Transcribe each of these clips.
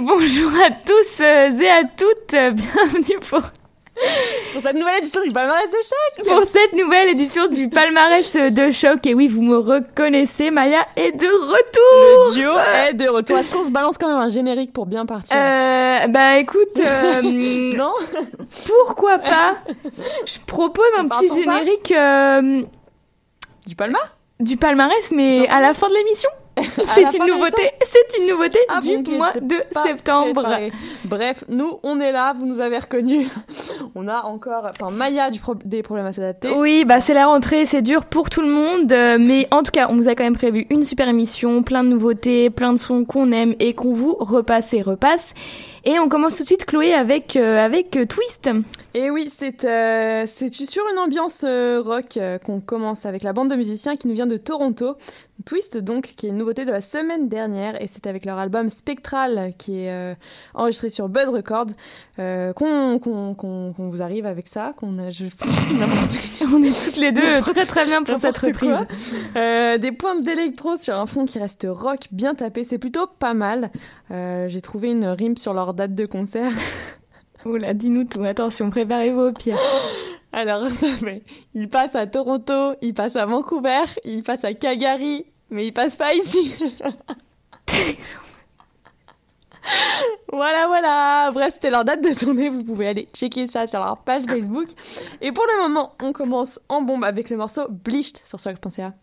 Bonjour à tous euh, et à toutes, euh, bienvenue pour, Pour cette nouvelle édition du palmarès de choc. pour cette nouvelle édition du palmarès de choc. Et oui, vous me reconnaissez, Maya est de retour. Le duo est de retour. Est-ce qu'on se balance quand même un générique pour bien partir? Euh, bah écoute, euh, Non? pourquoi pas? Je propose un petit générique euh, Du palma? du palmarès, mais à la fin de l'émission. C'est une nouveauté, c'est une nouveauté Ah du bon, mois de septembre. Bref, nous, on est là, vous nous avez reconnus. On a encore... Enfin, Maya du pro- des problèmes à s'adapter. Oui, bah c'est la rentrée, c'est dur pour tout le monde, euh, mais en tout cas, on vous a quand même prévu une super émission, plein de nouveautés, plein de sons qu'on aime et qu'on vous repasse et repasse. Et on commence tout de suite, Chloé, avec euh, avec euh, Twist. Et oui, c'est euh, c'est sur une ambiance euh, rock euh, qu'on commence avec la bande de musiciens qui nous vient de Toronto. Twist, donc, qui est une nouveauté de la semaine dernière, et c'est avec leur album Spectral, qui est enregistré sur Bud Records, qu'on vous arrive avec ça, qu'on a... Je... On est toutes les deux très très bien pour cette reprise. Des pointes d'électro sur un fond qui reste rock bien tapé, c'est plutôt pas mal. J'ai trouvé une rime sur leur date de concert. Oula, dis-nous tout, attention, préparez-vous au pire. Alors, ça fait, il passe à Toronto, il passe à Vancouver, il passe à Calgary, mais il passe pas ici. voilà, voilà. Bref, c'était leur date de tournée. Vous pouvez aller checker ça sur leur page Facebook. Et pour le moment, on commence en bombe avec le morceau Bleached sur choc.ca.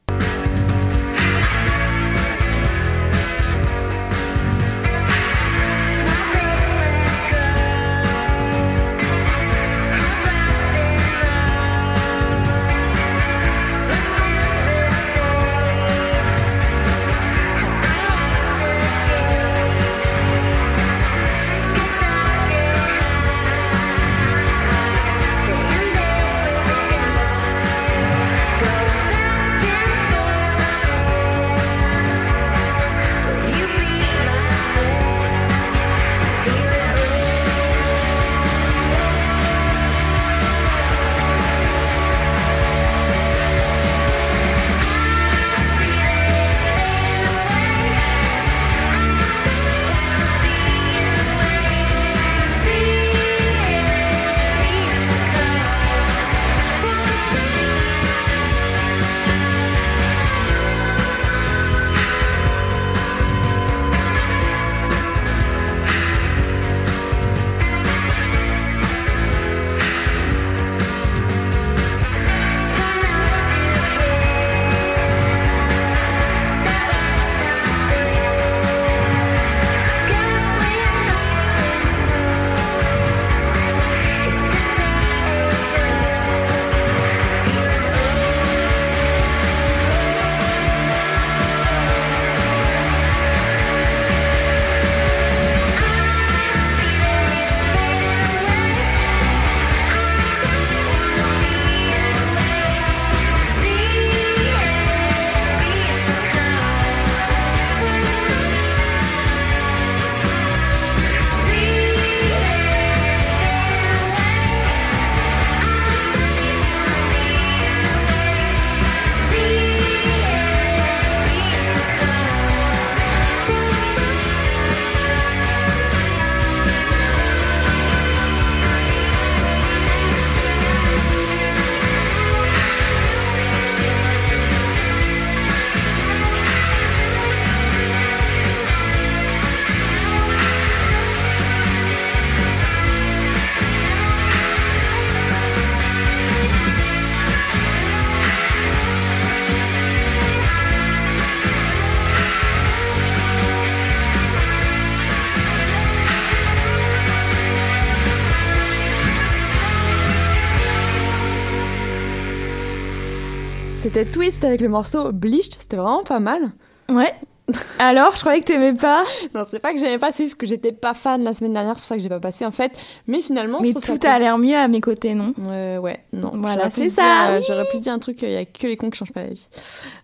c'était Twist avec le morceau Bleached, c'était vraiment pas mal. Ouais. Alors, je croyais que t'aimais pas. Non, c'est pas que j'aimais pas, c'est juste que j'étais pas fan la semaine dernière, c'est pour ça que j'ai pas passé en fait. Mais finalement, Mais tout a l'air mieux à mes côtés, non? Ouais, ouais, non. Voilà, c'est ça, euh, oui. J'aurais pu dire un truc, il y a que les cons qui changent pas la vie.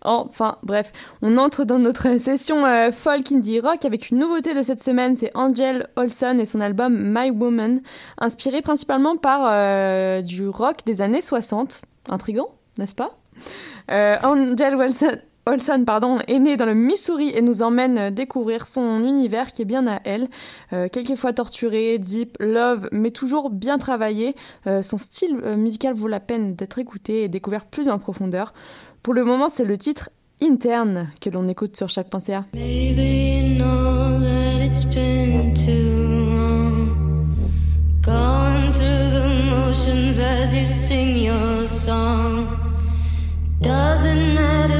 Enfin, bref, on entre dans notre session euh, folk indie rock avec une nouveauté de cette semaine, c'est Angel Olson et son album My Woman, inspiré principalement par euh, du rock des années 60. Intrigant, n'est-ce pas? Euh, Angel Olson pardon, est née dans le Missouri et nous emmène découvrir son univers qui est bien à elle. Euh, quelquefois torturé, deep, love, mais toujours bien travaillé. Euh, son style musical vaut la peine d'être écouté et découvert plus en profondeur. Pour le moment, c'est le titre Interne que l'on écoute sur chaque pensée. Gone through the motions as you sing your song. Doesn't matter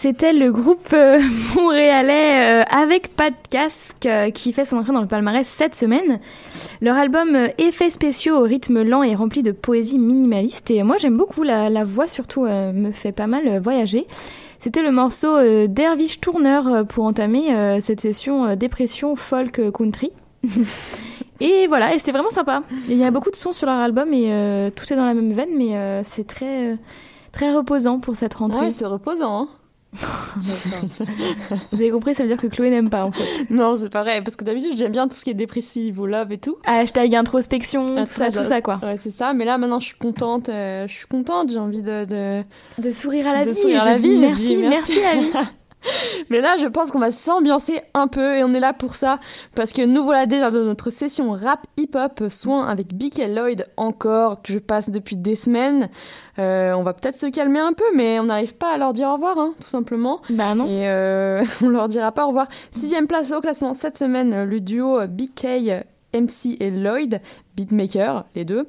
c'était le groupe euh, montréalais euh, avec pas de casque euh, qui fait son entrée dans le palmarès cette semaine. Leur album Effets spéciaux au rythme lent et rempli de poésie minimaliste. Et moi j'aime beaucoup la, voix, surtout me fait pas mal voyager. C'était le morceau Dervish Tourneur euh, pour entamer cette session dépression folk country. et voilà, et c'était vraiment sympa. Il y a beaucoup de sons sur leur album et tout est dans la même veine, mais c'est très, très reposant pour cette rentrée. Ouais, c'est reposant. Hein. Vous avez compris, ça veut dire que Chloé n'aime pas en fait. non, c'est pas vrai, parce que d'habitude j'aime bien tout ce qui est dépressif ou love et tout. Hashtag introspection, Ah, tout ça, tout ça quoi. Ouais, c'est ça. Mais là, maintenant, je suis contente. euh, je suis contente. J'ai envie de, de... De sourire à la De vie. sourire à je la vie, merci, merci, merci. la vie. Mais là, je pense qu'on va s'ambiancer un peu et on est là pour ça parce que nous voilà déjà dans notre session rap hip-hop soin avec BK Lloyd encore que je passe depuis des semaines. Euh, on va peut-être se calmer un peu, mais on n'arrive pas à leur dire au revoir, hein, tout simplement. Bah non. Et euh, on leur dira pas au revoir. Sixième place au classement cette semaine, le duo BK, MC et Lloyd, beatmaker, les deux.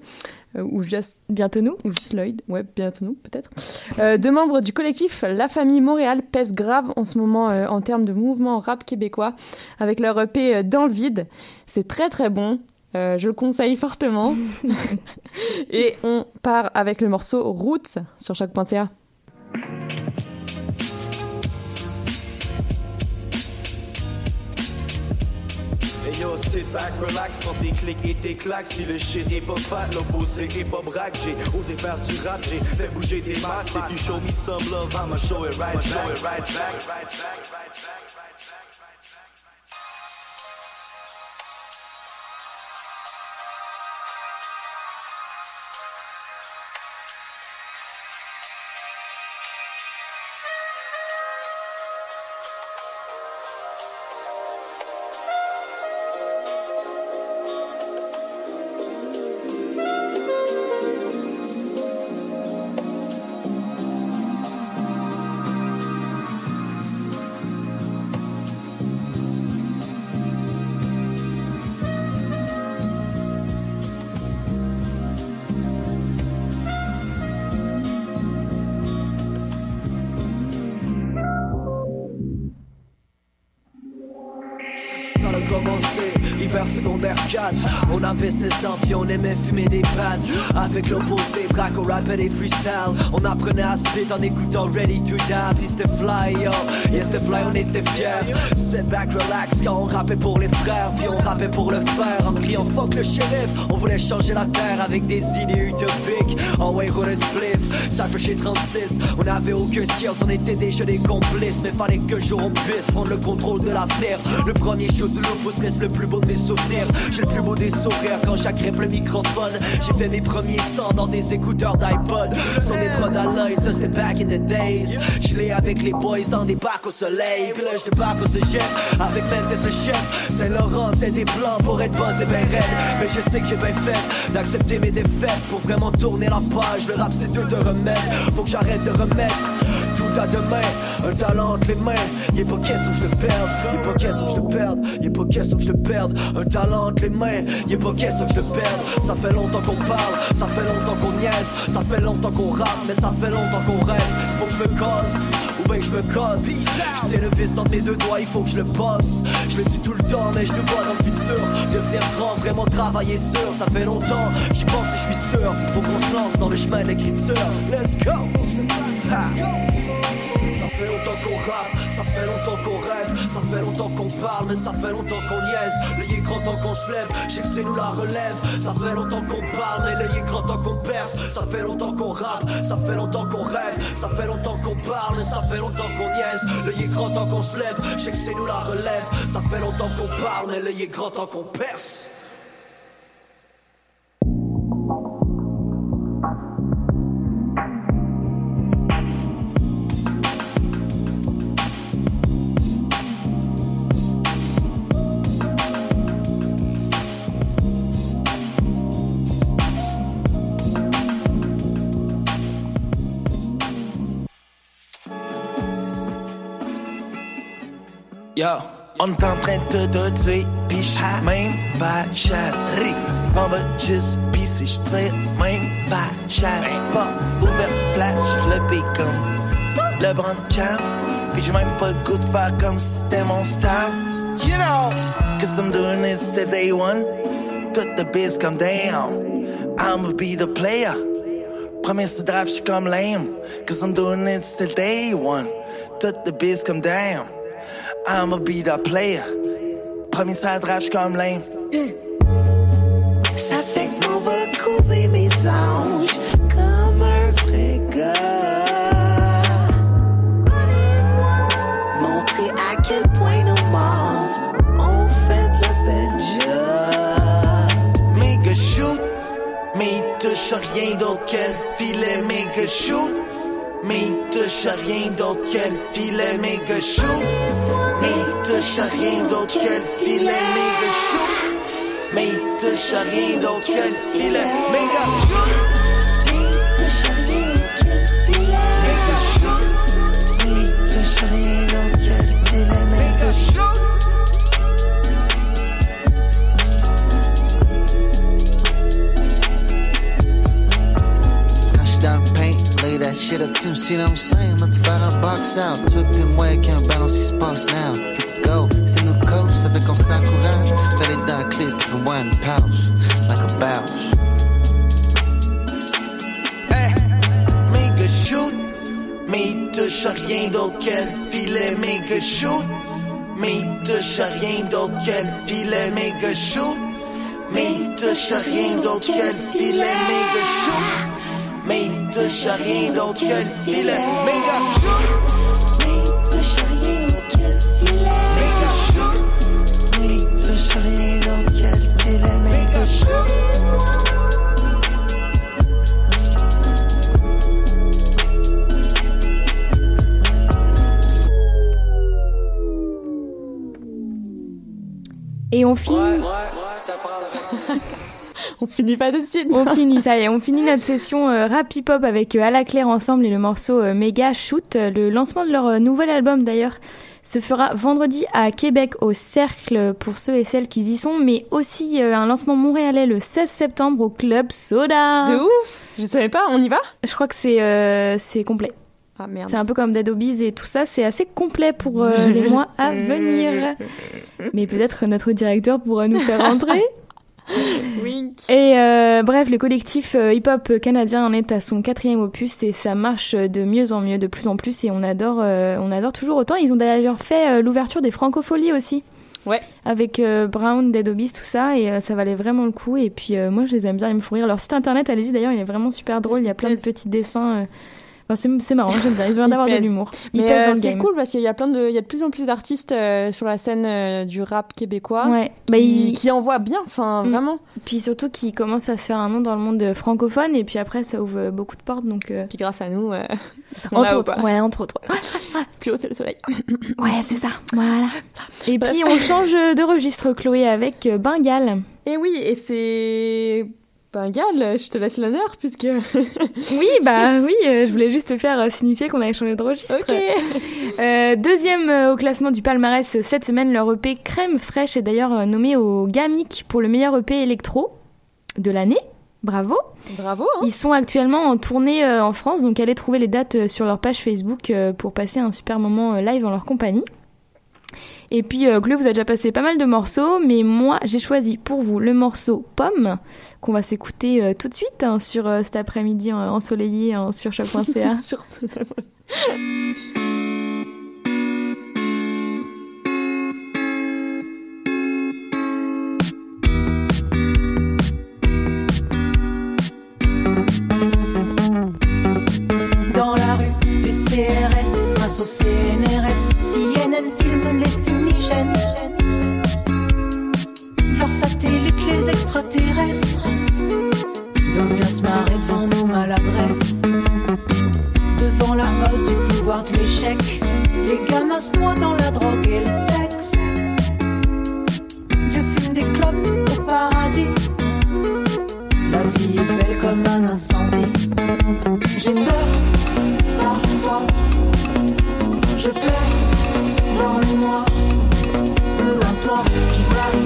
Euh, ou juste Bientôt nous. ou juste Lloyd, ouais, bientôt nous, peut-être. Euh, deux membres du collectif La Famille Montréal pèsent grave en ce moment euh, en termes de mouvement rap québécois avec leur EP euh, Dans le vide. C'est très très bon. Je le conseille fortement. Et on part avec le morceau Roots sur choc.ca. sit back, relax, prends tes clics et tes claques. Si le shit est pas fat, l'opposé est pas braque. J'ai osé faire du rap, j'ai fait bouger des masses. If you show me some love, I'ma show it right back. L'hiver secondaire 4 On avait 16 ans puis on aimait fumer des pattes Avec l'opposé, braque au rap et des freestyle. On apprenait à spit en écoutant Ready to Die Puis c'était fly yo, et c'était fly on était fiers. Sit back relax quand on rappait pour les frères. Puis on rappait pour le faire en criant fuck le shérif. On voulait changer la terre avec des idées utopiques. En way roule spliff, ça fait chez 36 On avait aucun skills, on était déjà des complices. Mais fallait qu'un jour on puisse prendre le contrôle de l'avenir. Le premier chose de l'opus reste le plus beau de mes souvenirs J'ai le plus beau des sourires quand j'agrippe le microphone. J'ai fait mes premiers sons dans des écouteurs d'iPod. Des prods à l'œil, ça c'était back in the days. J'l'ai avec les boys dans des bacs au soleil. Puis là, je débarque au cégep avec Memphis le chef. Saint-Laurent, c'était des plans pour être boss et ben raide. Mais je sais que j'ai bien fait d'accepter mes défaites pour vraiment tourner la page. Le rap, c'est tout de remettre. Faut que j'arrête de remettre à demain. Un talent entre les mains. Y'a pas question que je le perde. Y'a pas question que je le perde. Y'a pas question que je le perde. Un talent entre les mains. Y'a pas question que je le perde. Ça fait longtemps qu'on parle. Ça fait longtemps qu'on niaise. Ça fait longtemps qu'on rappe. Mais ça fait longtemps qu'on rêve. Faut que je me que je me casse. Je sais le vice entre mes deux doigts. Il faut que je le passe. Je le dis tout le temps. Mais je le vois dans le futur. Devenir grand. Vraiment travailler dur. Ça fait longtemps. J'y pense et je suis sûr. Faut qu'on se lance dans le chemin de l'écriture. Let's go. Ah. Ça fait longtemps qu'on rappe, ça fait longtemps qu'on rêve, ça fait longtemps qu'on parle, mais ça fait longtemps qu'on niaise. Est grand temps qu'on se lève, je sais que c'est nous la relève. Ça fait longtemps qu'on parle, mais est grand temps qu'on perce. Ça fait longtemps qu'on rappe, ça fait longtemps qu'on rêve, ça fait longtemps qu'on parle, mais ça fait longtemps qu'on niaise. Est grand temps qu'on se lève, je sais que c'est nous la relève. Ça fait longtemps qu'on parle, mais est grand temps qu'on perce. Yo, on est en train de te tuer, pis j'suis même pas chasse. On va juste pisser, j'tire même pas chasse. Pas ouvert flash, le pic comme LeBron James. Pis j'ai même pas le goût de faire comme si c'était mon style. You know, cause I'm doing it since day one. Tout the biz comme damn. I'ma be the player. Premier ce draft, j'suis comme lame. Cause I'm doing it since day one. Tout the biz comme damn. I'ma be the player. Premier ça j'suis comme lame. Ça fait que l'on va couver mes anges comme un vrai gars. Montrer à quel point nos moms ont fait de la belle job. Méga shoot, mais il touche rien d'autre que le filet. Méga shoot, mais touche rien d'autre que le filet. Méga shoot, mais touche rien d'autre que le filet. Méga shoot, mais touche rien d'autre que le filet. Méga shoot. Shit up to me, saying? M'a te faire un box out, toi pis moi avec un ballon qui se passe now. Let's go, c'est nos coach, ça fait qu'on s'encourage. Fais les dents clip, puis fais-moi une pause, like a que le filet. Méga shoot, mais il touche rien d'autre le filet. Méga shoot, mais il touche rien d'autre le filet. Méga shoot, mais il touche rien d'autre le filet. Méga shoot, mais il touche rien d'autre que le filet. Méga shoot, mais il touche rien d'autre que on finit. Pas tout de suite. On finit, ça y est, on finit notre session euh, rap hip-hop avec euh, À la Claire ensemble et le morceau euh, Mega Shoot. Euh, Le lancement de leur nouvel album d'ailleurs se fera vendredi à Québec au Cercle pour ceux et celles qui y sont, mais aussi un lancement montréalais le 16 septembre au Club Soda. De ouf Je savais pas, on y va? Je crois que c'est c'est complet. Ah merde. C'est un peu comme Dead Obies et tout ça, c'est assez complet pour euh, les mois à venir. Mais peut-être notre directeur pourra nous faire entrer. Wink. Et euh, bref, le collectif euh, hip-hop canadien en est à son quatrième opus et ça marche de mieux en mieux, de plus en plus, et on adore, euh, on adore toujours autant. Ils ont d'ailleurs fait euh, l'ouverture des Francopholies aussi. Ouais. Avec euh, Brown, Dead Obies, tout ça, et euh, ça valait vraiment le coup. Et puis euh, moi, je les aime bien, ils me font rire. Leur site internet, allez-y d'ailleurs, il est vraiment super drôle. Il y a plein de petits dessins. Enfin, c'est marrant, j'aime bien. Ils ont l'air d'avoir de l'humour. Mais euh, c'est cool parce qu'il y a plein de, il y a de plus en plus d'artistes euh, sur la scène euh, du rap québécois Ouais. qui, Bah, ils- qui envoient bien, enfin Mm. vraiment. Puis surtout qu'ils commencent à se faire un nom dans le monde francophone et puis après ça ouvre beaucoup de portes donc. euh, Puis grâce à nous, euh, Entre autres, ouais, entre autres. Plus haut c'est le soleil. Ouais, c'est ça. Voilà. Et puis on change de registre, Chloé, avec Bengale. Et oui, et c'est Bengal, je te laisse l'honneur puisque. Oui, bah oui, euh, je voulais juste te faire euh, signifier qu'on avait changé de registre. Euh, deuxième au classement du palmarès cette semaine, leur EP Crème Fraîche est d'ailleurs nommé au GAMIC pour le meilleur EP électro de l'année. Bravo. Bravo. hein. Ils sont actuellement en tournée en France, donc allez trouver les dates sur leur page Facebook pour passer un super moment live en leur compagnie. Et puis, euh, vous a déjà passé pas mal de morceaux, mais moi, j'ai choisi pour vous le morceau Pomme, qu'on va s'écouter euh, tout de suite hein, sur euh, cet après-midi ensoleillé hein, sur choc.ca. Sur l'échec. Les gamins se noient dans la drogue et le sexe. Dieu fume des clopes au paradis. La vie est belle comme un incendie. J'ai peur, parfois. Je pleure dans le noir. Peu importe ce qui m'arrivera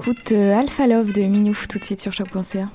On s'écoute euh, Alpha Love de Minouf tout de suite sur choc.ca.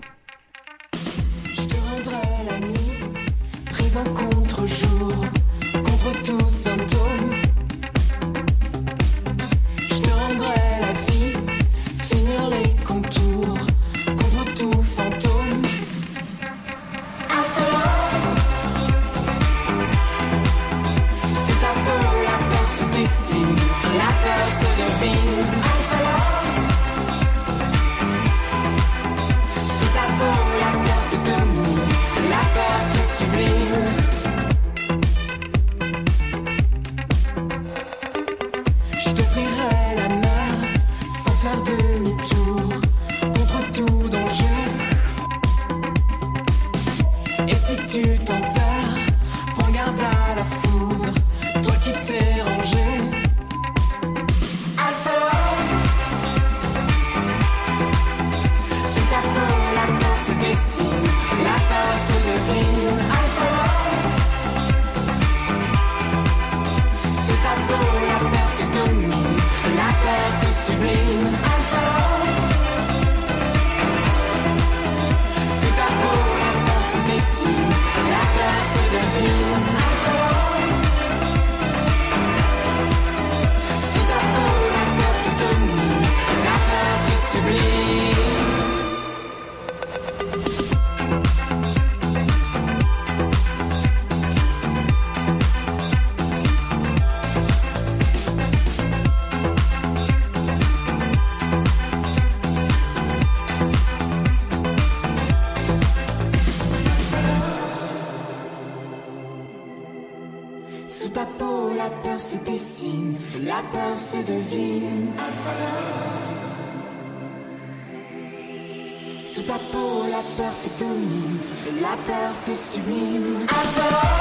la peur te sublime. Avant.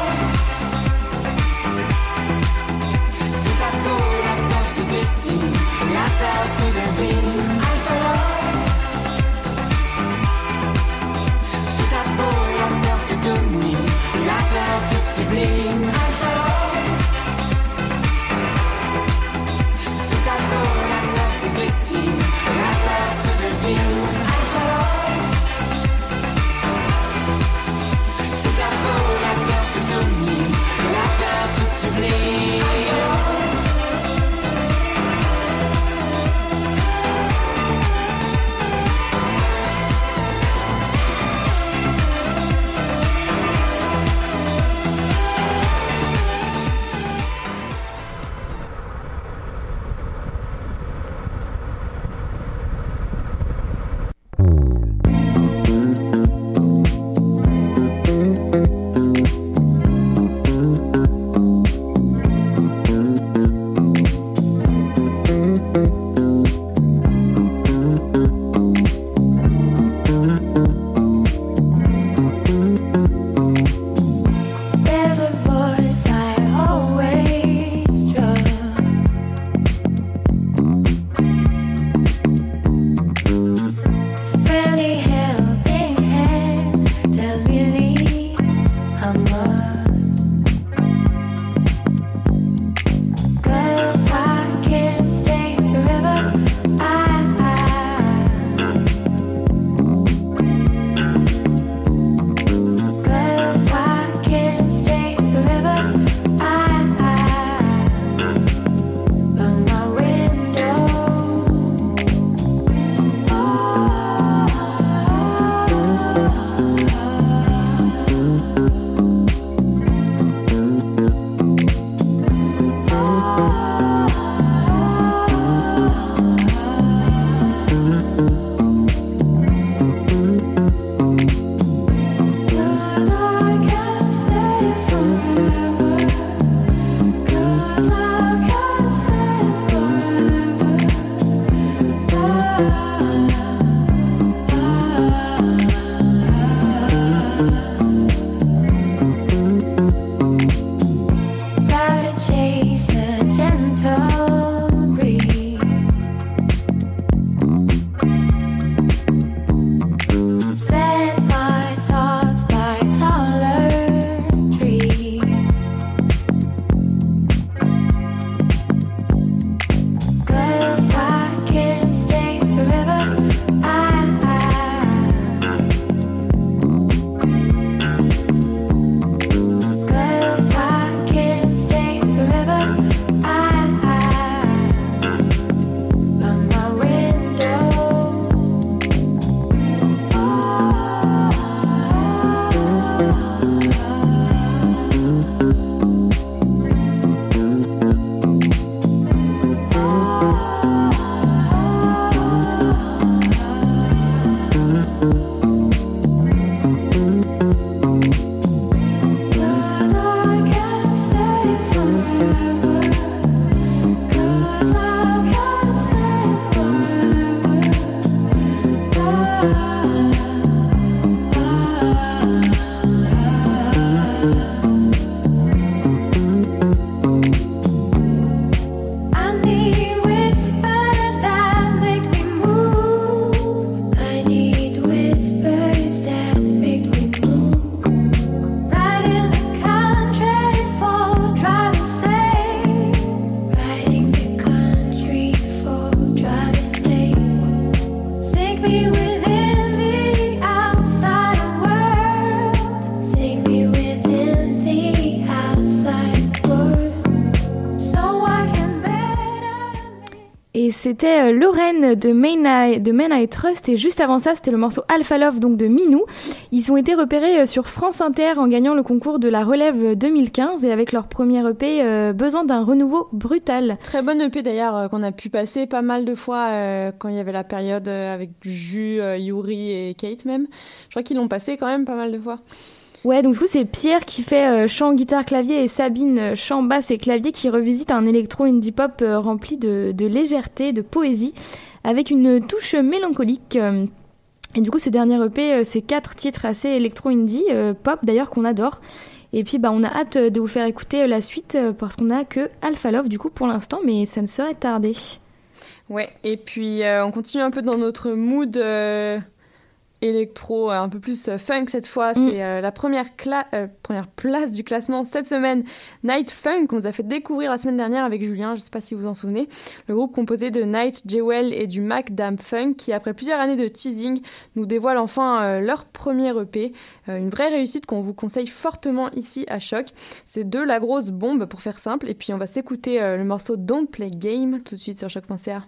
c'était euh, Lorraine de Main, Eye, Trust et juste avant ça c'était le morceau Alpha Love donc de Minou. Ils ont été repérés euh, sur France Inter en gagnant le concours de la relève euh, 2015 et avec leur premier EP besoin d'un renouveau brutal. Très bonne EP d'ailleurs qu'on a pu passer pas mal de fois quand il y avait la période avec Jus, Yuri et Kate même. Je crois qu'ils l'ont passé quand même pas mal de fois. Ouais, donc du coup, c'est Pierre qui fait euh, chant, guitare, clavier et Sabine euh, chant, basse et clavier qui revisite un électro indie pop euh, rempli de, de légèreté, de poésie, avec une touche mélancolique. et du coup, ce dernier EP, c'est quatre titres assez électro indie euh, pop d'ailleurs qu'on adore. Et puis, bah, on a hâte de vous faire écouter la suite parce qu'on a que Alpha Love du coup pour l'instant, mais ça ne serait tardé. Ouais, et puis on continue un peu dans notre mood électro, euh, un peu plus euh, funk cette fois. Mm. C'est euh, la première, cla- euh, première place du classement cette semaine. Night Funk, qu'on nous a fait découvrir la semaine dernière avec Julien, je sais pas si vous vous en souvenez. Le groupe composé de Night, Jewel et du Mac Dam Funk qui, après plusieurs années de teasing, nous dévoile enfin euh, leur premier EP. Une vraie réussite qu'on vous conseille fortement ici à Choc. C'est de la grosse bombe pour faire simple. Et puis on va s'écouter le morceau Don't Play Game tout de suite sur choc.ca.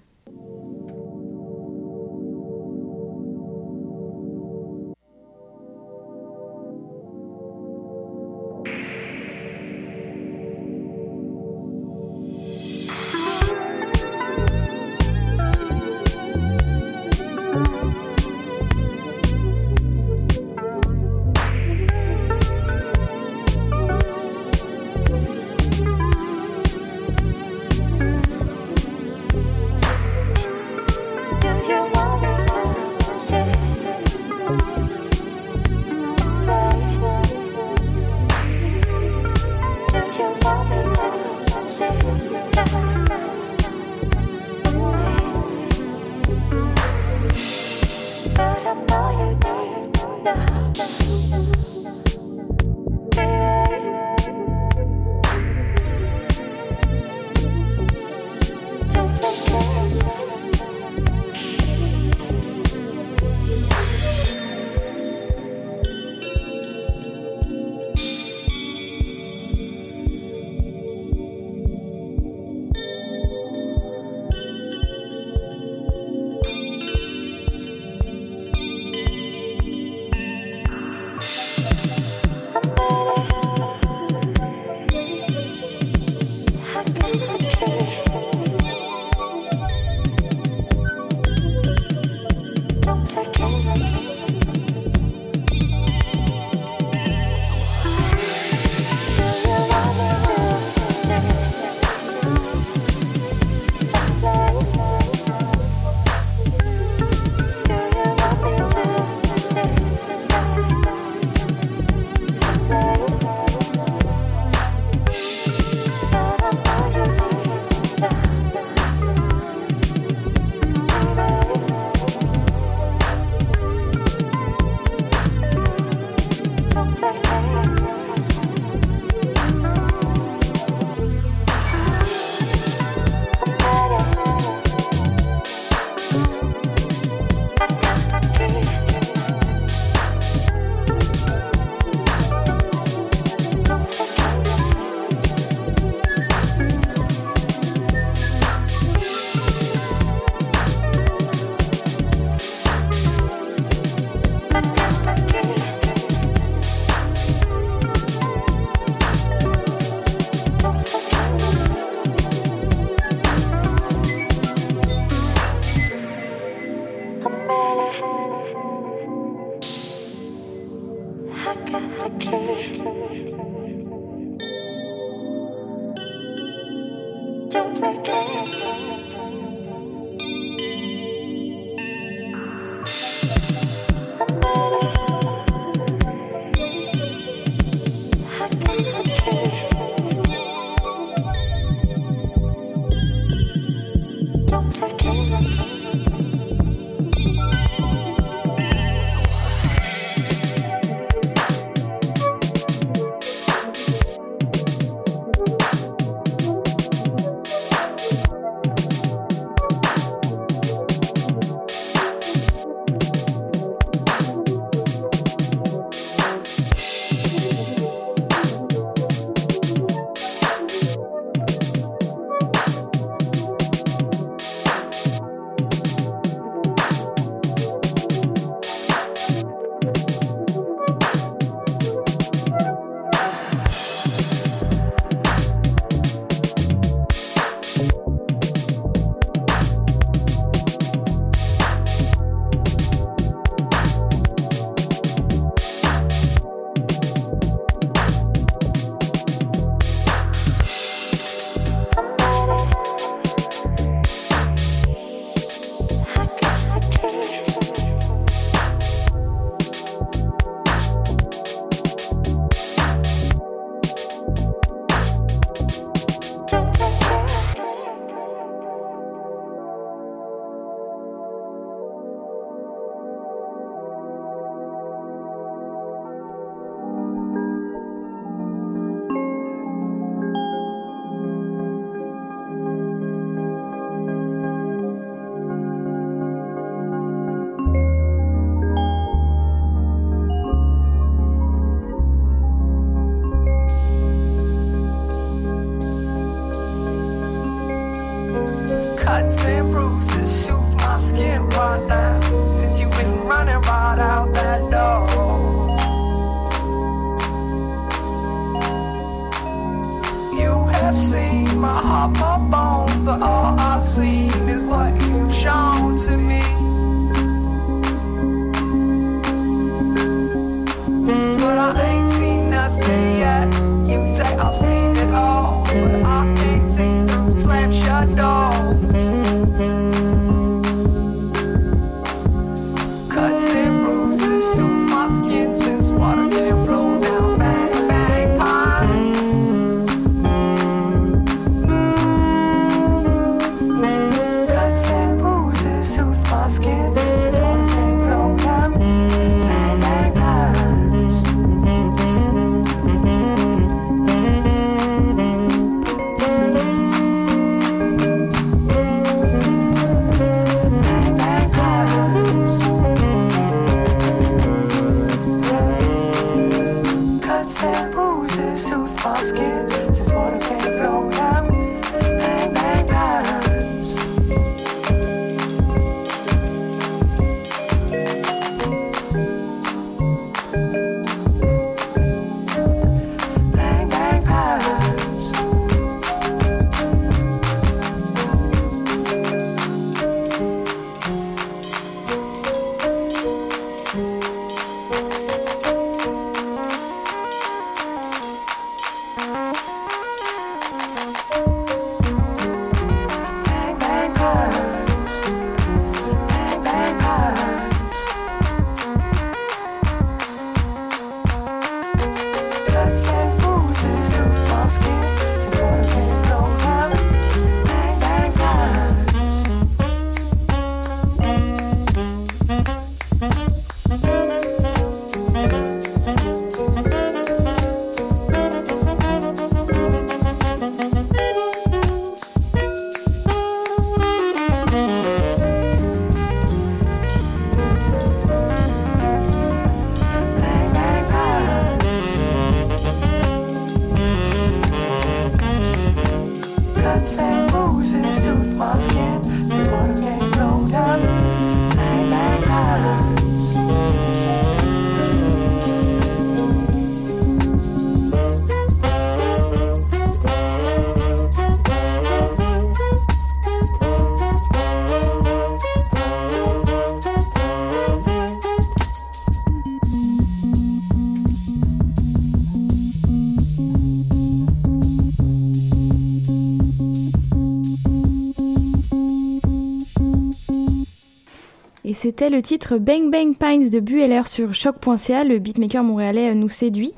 c'était le titre Bang Bang Pines de Bueller sur choc.ca, le beatmaker montréalais nous séduit.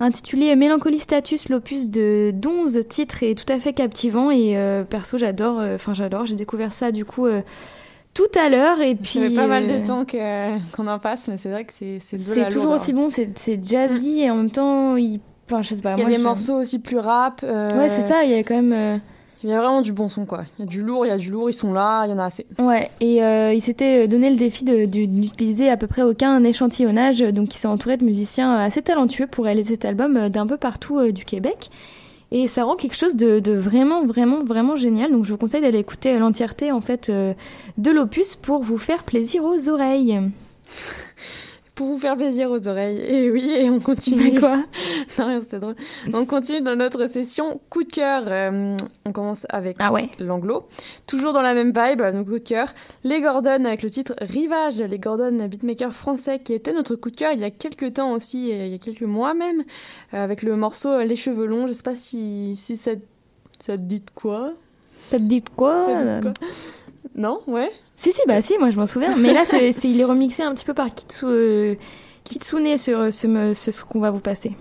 Intitulé Mélancolie Status, l'opus de 11 titres est tout à fait captivant et euh, perso j'adore, euh, enfin j'adore, j'ai découvert ça du coup euh, tout à l'heure et puis... Ça fait pas mal euh, de temps qu'on en passe, mais c'est vrai que c'est c'est de la C'est toujours aussi bon, c'est jazzy et en même temps, il... enfin je sais pas. Il y a moi, des morceaux aussi plus rap. euh, Ouais c'est ça, il y a quand même... euh, Il y a vraiment du bon son, quoi. Il y a du lourd, il y a du lourd, ils sont là, il y en a assez. Ouais, et euh, il s'était donné le défi d'utiliser à peu près aucun échantillonnage, donc il s'est entouré de musiciens assez talentueux pour réaliser cet album euh, d'un peu partout euh, du Québec. Et ça rend quelque chose de, de vraiment, vraiment, vraiment génial. Donc je vous conseille d'aller écouter l'entièreté en fait euh, de l'opus pour vous faire plaisir aux oreilles. Pour vous faire plaisir aux oreilles. Et oui, et on continue. Quoi Non, rien, c'était drôle. On continue dans notre session coup de cœur. Euh, on commence avec Ah ouais. l'anglo. Toujours dans la même vibe, nos coups de cœur. Les Gordon avec le titre Rivage. Les Gordon, beatmaker français qui était notre coup de cœur il y a quelques temps aussi, il y a quelques mois même, euh, avec le morceau euh, Les cheveux longs. Je sais pas si, si ça, ça te dit de quoi Ça te dit de quoi? Ça te dit de quoi? Non? Ouais? Si, si, bah si, moi je m'en souviens. Mais là, c'est, c'est- il est remixé un petit peu par Kitsu, euh, Kitsune sur ce, me- ce, ce qu'on va vous passer.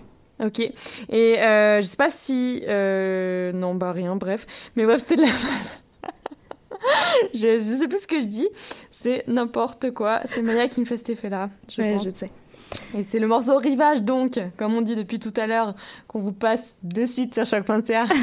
Ok. Et euh, je sais pas si... euh, Non, bah rien, bref. Mais bref, c'était de la... je, je sais plus ce que je dis. C'est n'importe quoi. C'est Maya qui me fait cet effet-là, je Ouais, pense. je sais. Et c'est le morceau Rivage, donc, comme on dit depuis tout à l'heure, qu'on vous passe de suite sur choc.ca.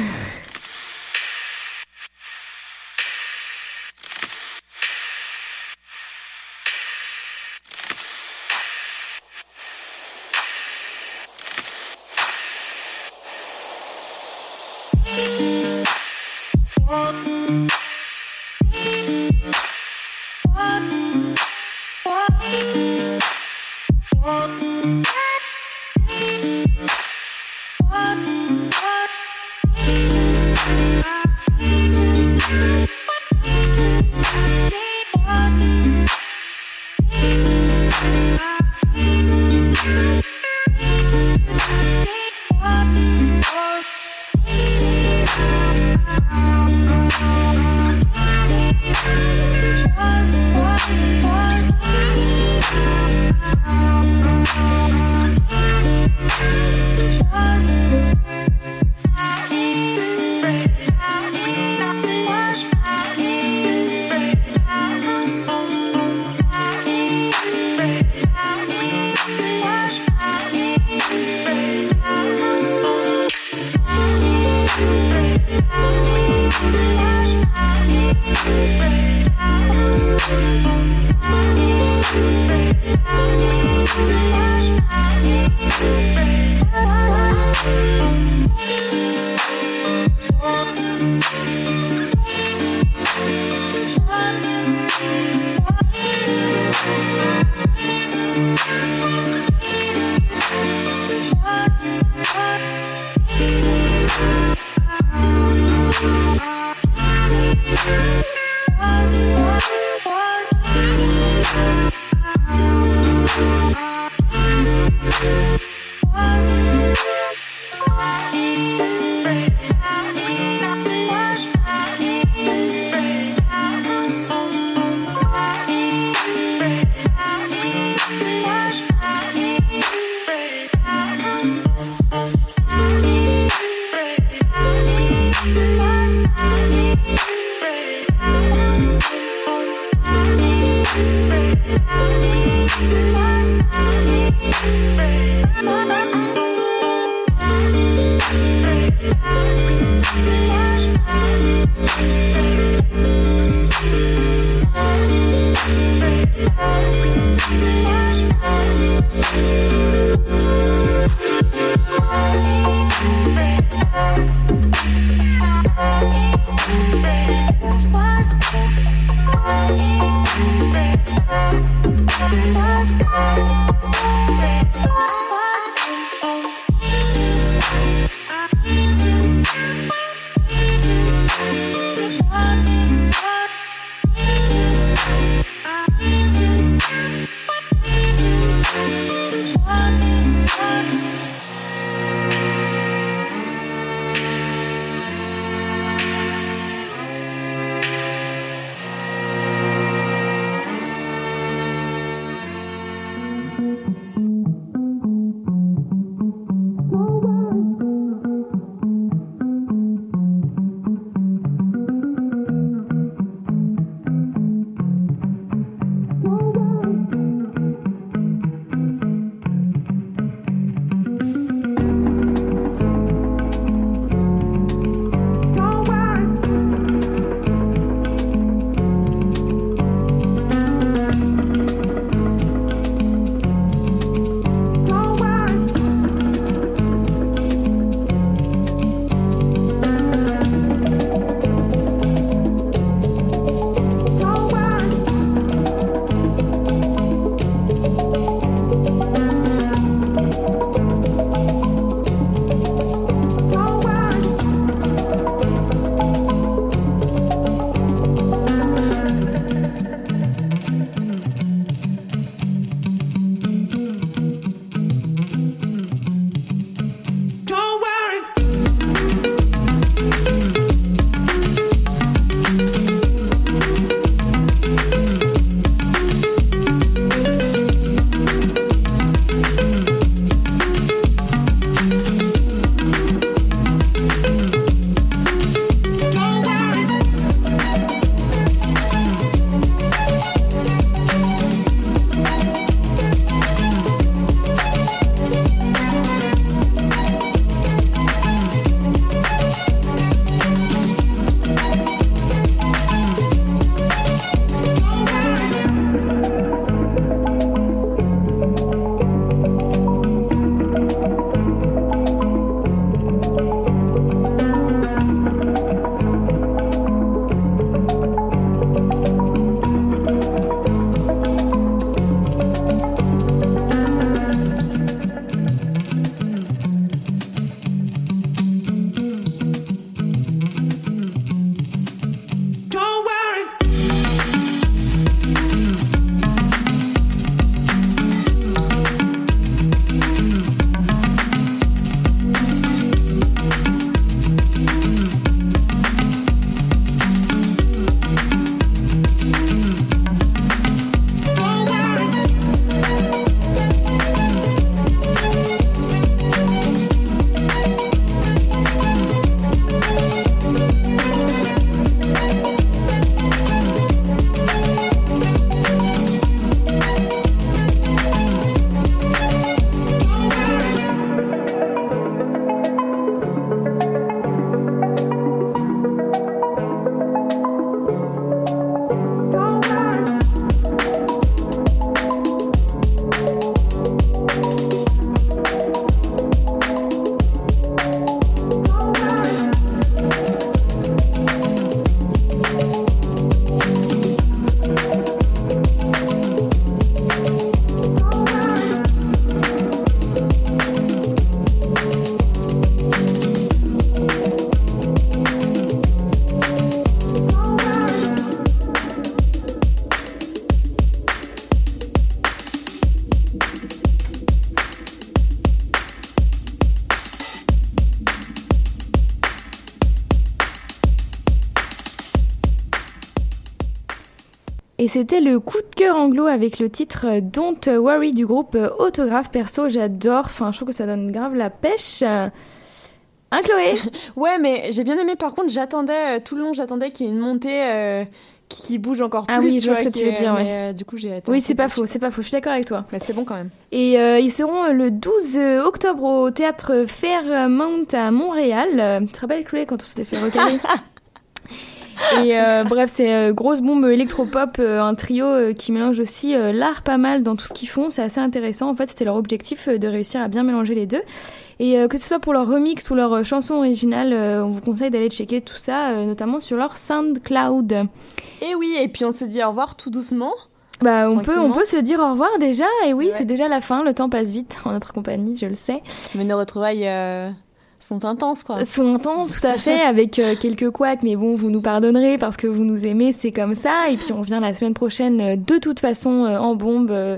Bye. Hey. Bye. Et c'était le coup de cœur anglo avec le titre euh, Don't Worry du groupe euh, Autographe. Perso, j'adore. Enfin, je trouve que ça donne grave la pêche. Hein, Chloé? Ouais, mais j'ai bien aimé. Par contre, j'attendais euh, tout le long, j'attendais qu'il y ait une montée euh, qui, qui bouge encore plus. Ah oui, je vois ce que tu veux est- dire, mais, euh, du coup, j'ai. Oui, c'est pas faux, c'est pas faux. Je suis d'accord avec toi. Mais c'était bon quand même. Et ils seront le 12 octobre au théâtre Fairmount à Montréal. Tu te rappelles, Chloé, quand on s'était fait recaler? Et euh, bref, c'est euh, grosse bombe électropop, euh, un trio euh, qui mélange aussi euh, l'art pas mal dans tout ce qu'ils font. C'est assez intéressant. En fait, c'était leur objectif de réussir à bien mélanger les deux. Et que ce soit pour leur remix ou leur chanson originale, on vous conseille d'aller checker tout ça, notamment sur leur SoundCloud. Et oui, et puis on se dit au revoir tout doucement. Bah, on peut, on peut se dire au revoir déjà. Et oui, Ouais. c'est déjà la fin. Le temps passe vite en notre compagnie, je le sais. Mais nos retrouvailles sont intenses, quoi. Son temps, tout à fait, avec euh, quelques couacs, mais bon, vous nous pardonnerez parce que vous nous aimez, c'est comme ça. Et puis on revient la semaine prochaine, euh, de toute façon, euh, en bombe, euh,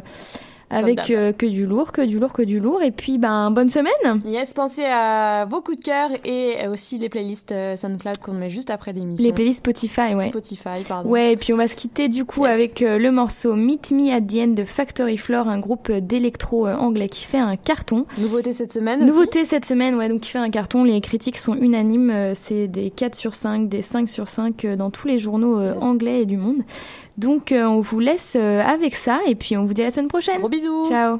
avec euh, que du lourd, que du lourd, que du lourd. Et puis, ben, bonne semaine Yes, pensez à vos coups de cœur et aussi les playlists euh, SoundCloud qu'on met juste après l'émission. Les playlists Spotify, ouais. Spotify, pardon. Ouais, et puis on va se quitter du coup Yes. avec euh, le morceau Meet Me at the End de Factory Floor, un groupe d'électro anglais qui fait un carton. Nouveauté cette semaine aussi Nouveauté cette semaine, ouais, donc qui fait un carton. Les critiques sont unanimes. C'est des 4 sur 5, des 5 sur 5 euh, dans tous les journaux Yes. anglais et du monde. Donc euh, on vous laisse euh, avec ça et puis on vous dit à la semaine prochaine. Gros bisous Ciao.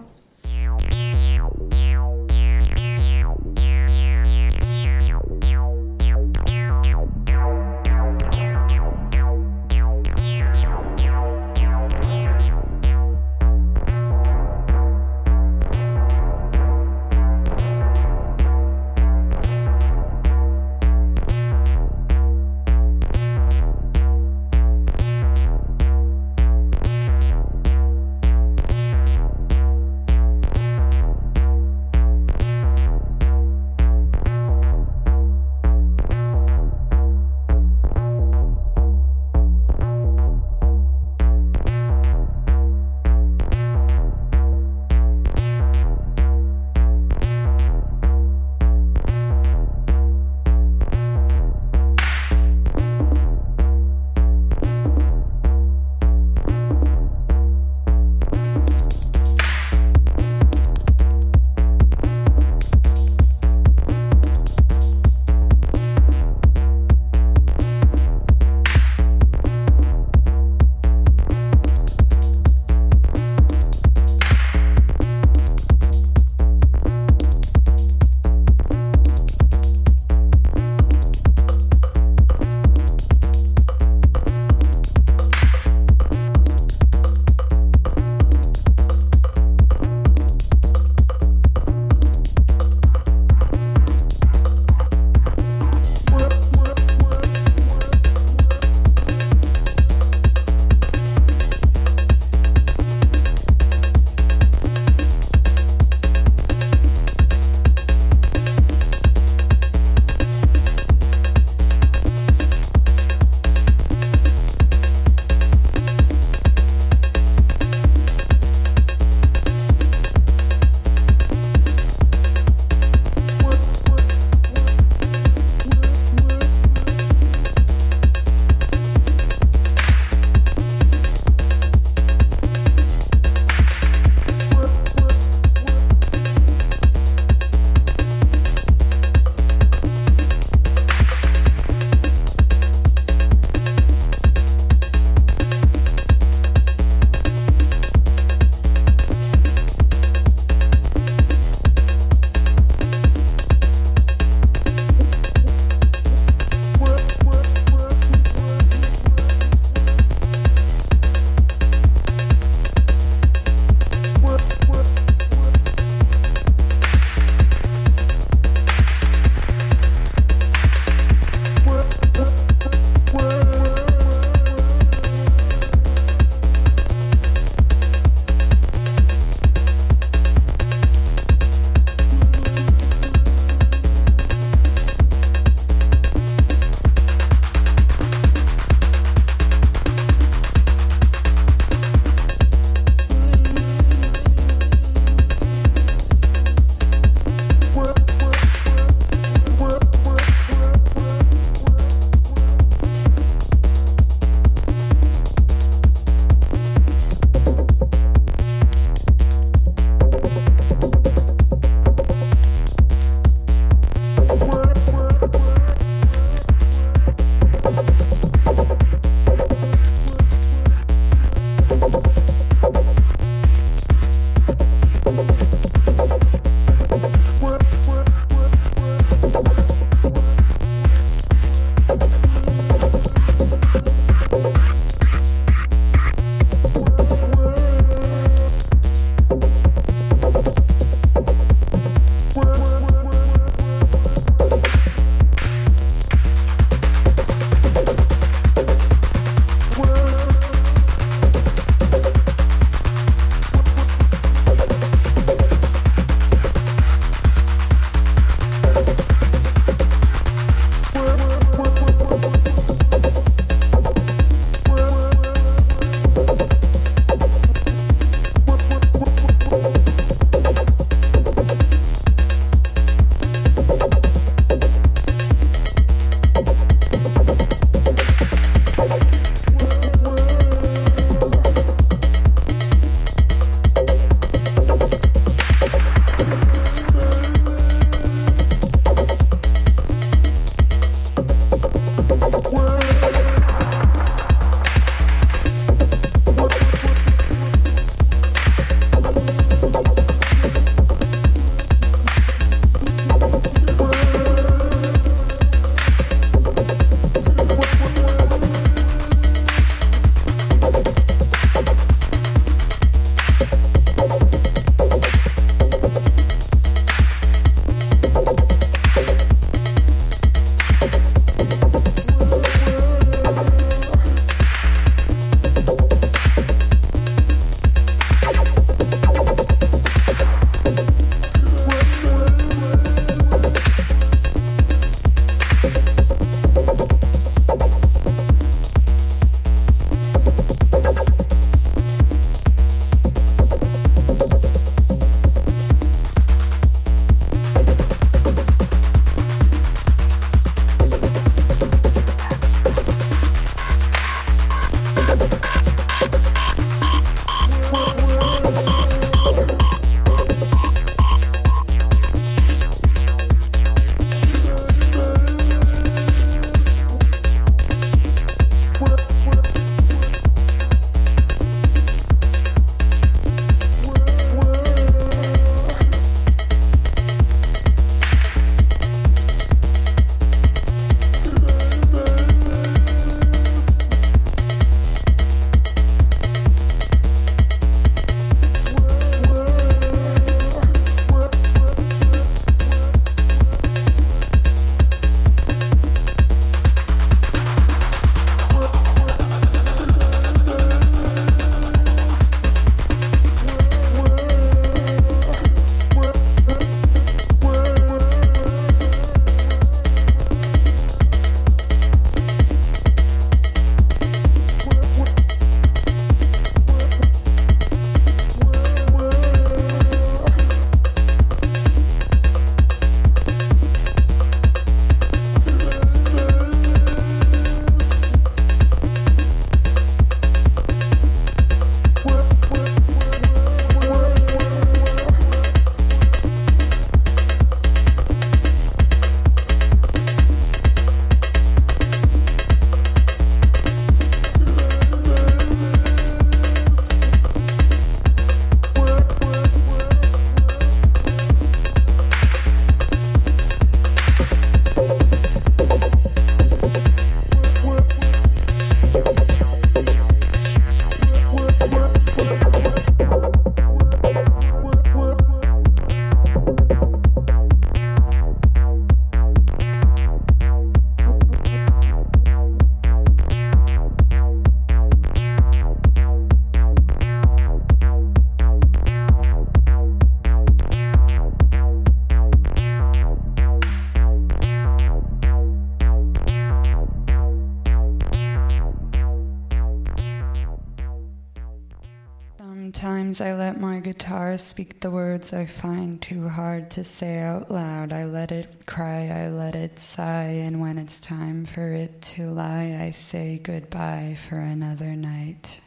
I speak the words I find too hard to say out loud, I let it cry, I let it sigh, and when it's time for it to lie, I say goodbye for another night.